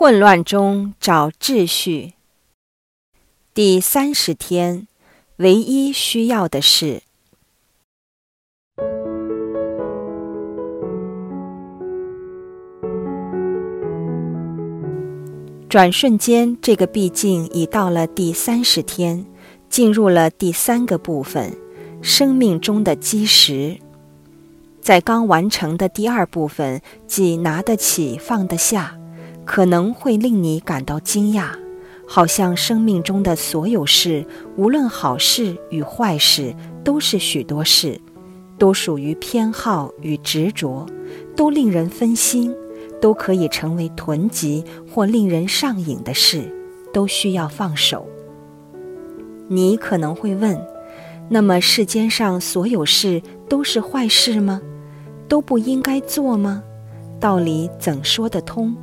混乱中找秩序。第三十天，唯一需要的是。转瞬间，这个毕竟已到了第三十天，进入了第三个部分——生命中的基石。在刚完成的第二部分，即拿得起放得下，可能会令你感到惊讶，好像生命中的所有事，无论好事与坏事，都是许多事，都属于偏好与执着，都令人分心。都可以成为囤积或令人上瘾的事，都需要放手。你可能会问：那么世间上所有事都是坏事吗？都不应该做吗？道理怎说得通？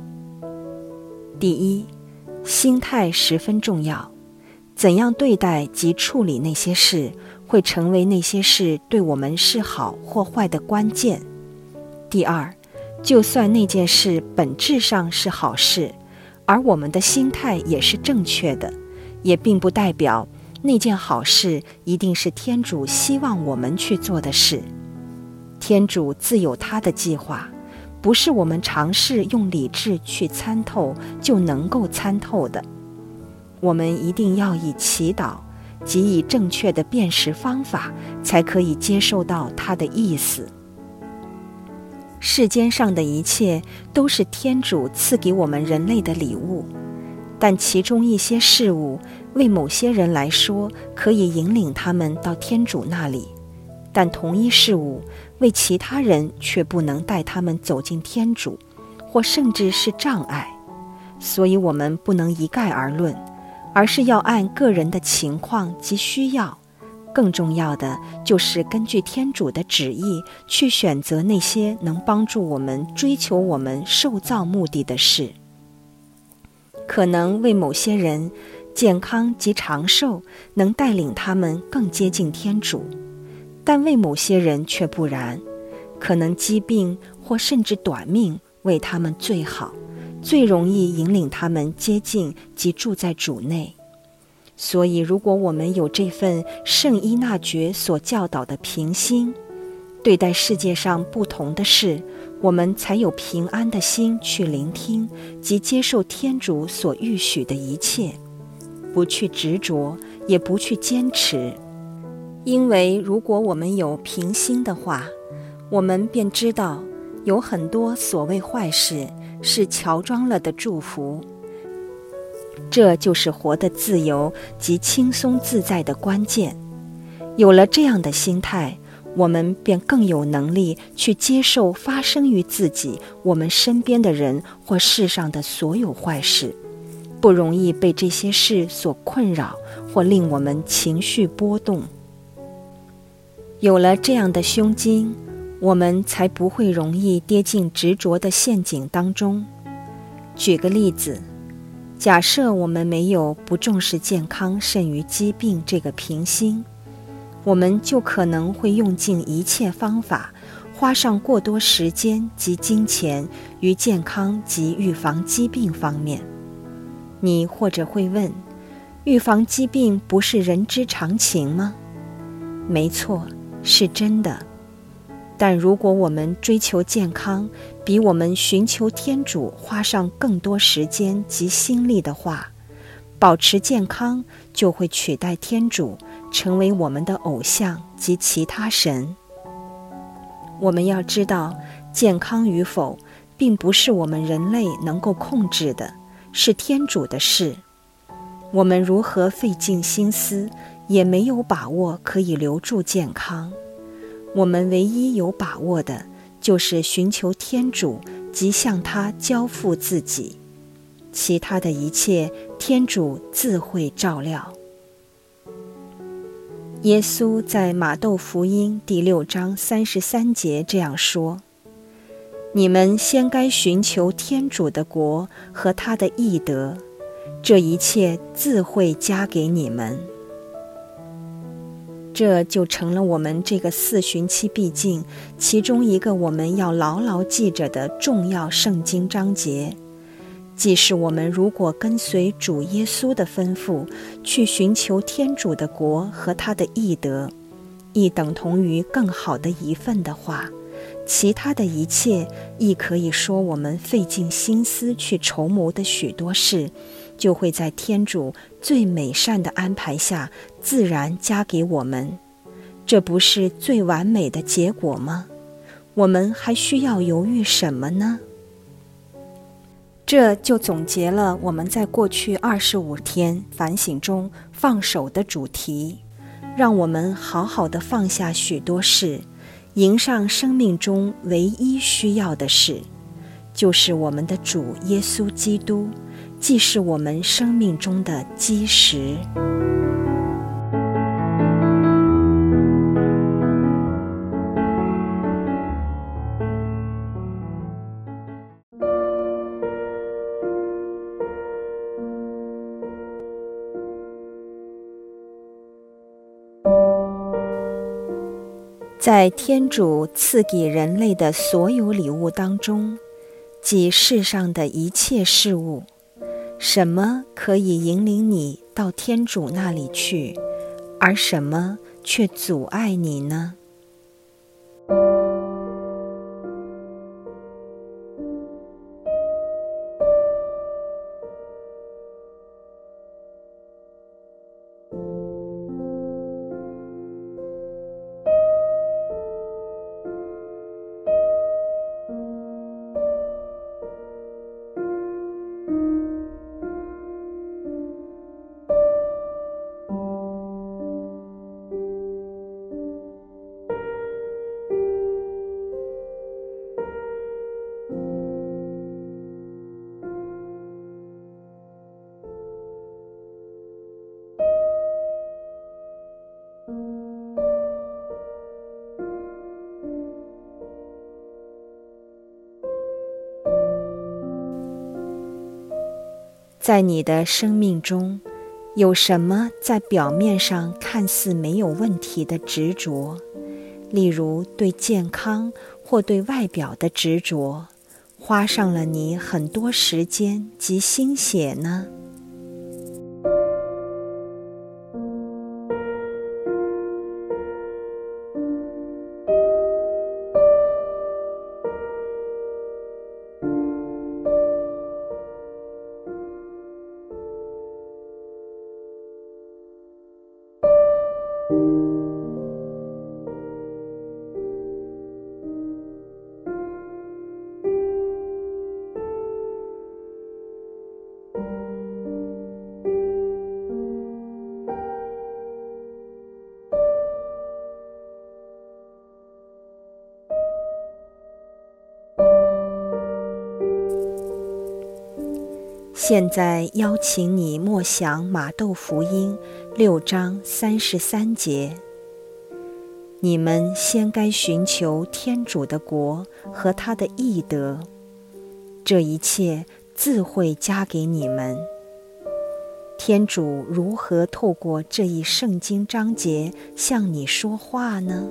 第一，心态十分重要。怎样对待及处理那些事，会成为那些事对我们是好或坏的关键。第二。就算那件事本质上是好事，而我们的心态也是正确的，也并不代表那件好事一定是天主希望我们去做的事。天主自有他的计划，不是我们尝试用理智去参透就能够参透的。我们一定要以祈祷及以正确的辨识方法，才可以接受到他的意思。世间上的一切都是天主赐给我们人类的礼物，但其中一些事物为某些人来说可以引领他们到天主那里，但同一事物为其他人却不能带他们走进天主，或甚至是障碍。所以，我们不能一概而论，而是要按个人的情况及需要。更重要的就是根据天主的旨意去选择那些能帮助我们追求我们受造目的的事。可能为某些人，健康及长寿能带领他们更接近天主，但为某些人却不然。可能疾病或甚至短命为他们最好，最容易引领他们接近及住在主内。所以，如果我们有这份圣依纳爵所教导的平心，对待世界上不同的事，我们才有平安的心去聆听及接受天主所预许的一切，不去执着，也不去坚持。因为如果我们有平心的话，我们便知道有很多所谓坏事是乔装了的祝福。这就是活得自由及轻松自在的关键。有了这样的心态，我们便更有能力去接受发生于自己、我们身边的人或世上的所有坏事，不容易被这些事所困扰或令我们情绪波动。有了这样的胸襟，我们才不会容易跌进执着的陷阱当中。举个例子。假设我们没有不重视健康甚于疾病这个平心，我们就可能会用尽一切方法，花上过多时间及金钱于健康及预防疾病方面。你或者会问：预防疾病不是人之常情吗？没错，是真的。但如果我们追求健康，比我们寻求天主花上更多时间及心力的话，保持健康就会取代天主，成为我们的偶像及其他神。我们要知道，健康与否并不是我们人类能够控制的，是天主的事。我们如何费尽心思，也没有把握可以留住健康。我们唯一有把握的，就是寻求天主及向他交付自己，其他的一切，天主自会照料。耶稣在马窦福音第六章三十三节这样说：“你们先该寻求天主的国和他的义德，这一切自会加给你们。”这就成了我们这个四旬期毕竟其中一个我们要牢牢记着的重要圣经章节，既是我们如果跟随主耶稣的吩咐，去寻求天主的国和他的义德，亦等同于更好的一份的话，其他的一切亦可以说我们费尽心思去筹谋的许多事，就会在天主最美善的安排下自然加给我们。这不是最完美的结果吗？我们还需要犹豫什么呢？这就总结了我们在过去二十五天反省中放手的主题，让我们好好的放下许多事，迎上生命中唯一需要的事，就是我们的主耶稣基督，既是我们生命中的基石。在天主赐给人类的所有礼物当中，即世上的一切事物，什么可以引领你到天主那里去，而什么却阻碍你呢？在你的生命中，有什么在表面上看似没有问题的执着，例如对健康或对外表的执着，花上了你很多时间及心血呢？thank you 现在邀请你默想《马窦福音》六章三十三节：“你们先该寻求天主的国和他的义德，这一切自会加给你们。”天主如何透过这一圣经章节向你说话呢？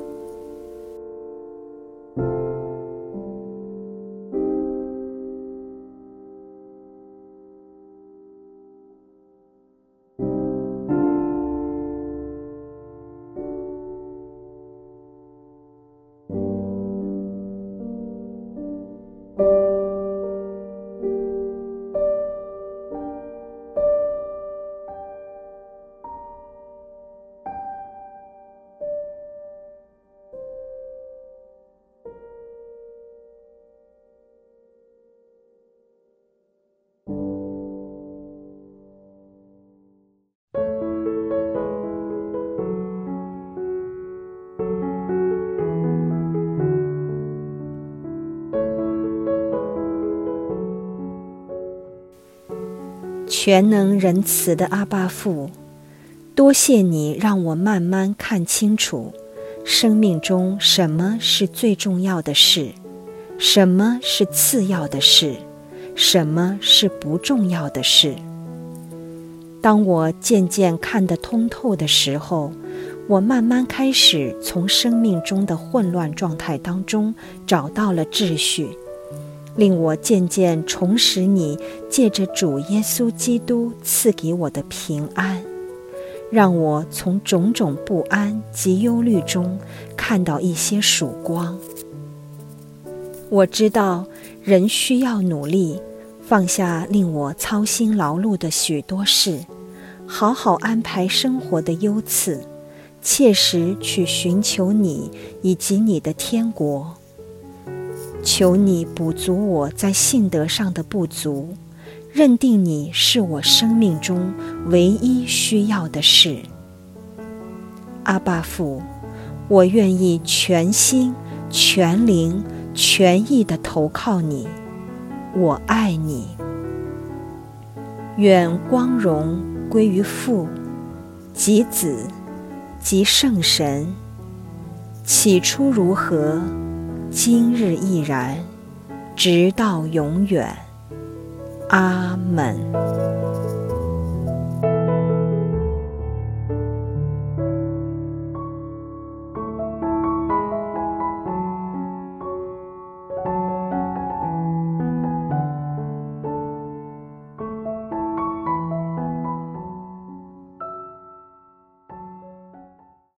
全能仁慈的阿巴父，多谢你让我慢慢看清楚，生命中什么是最重要的事，什么是次要的事，什么是不重要的事。当我渐渐看得通透的时候，我慢慢开始从生命中的混乱状态当中找到了秩序。令我渐渐重拾你借着主耶稣基督赐给我的平安，让我从种种不安及忧虑中看到一些曙光。我知道人需要努力，放下令我操心劳碌的许多事，好好安排生活的优次，切实去寻求你以及你的天国。求你补足我在信德上的不足，认定你是我生命中唯一需要的事。阿爸父，我愿意全心、全灵、全意的投靠你，我爱你。愿光荣归于父、及子、及圣神。起初如何？今日亦然，直到永远。阿门。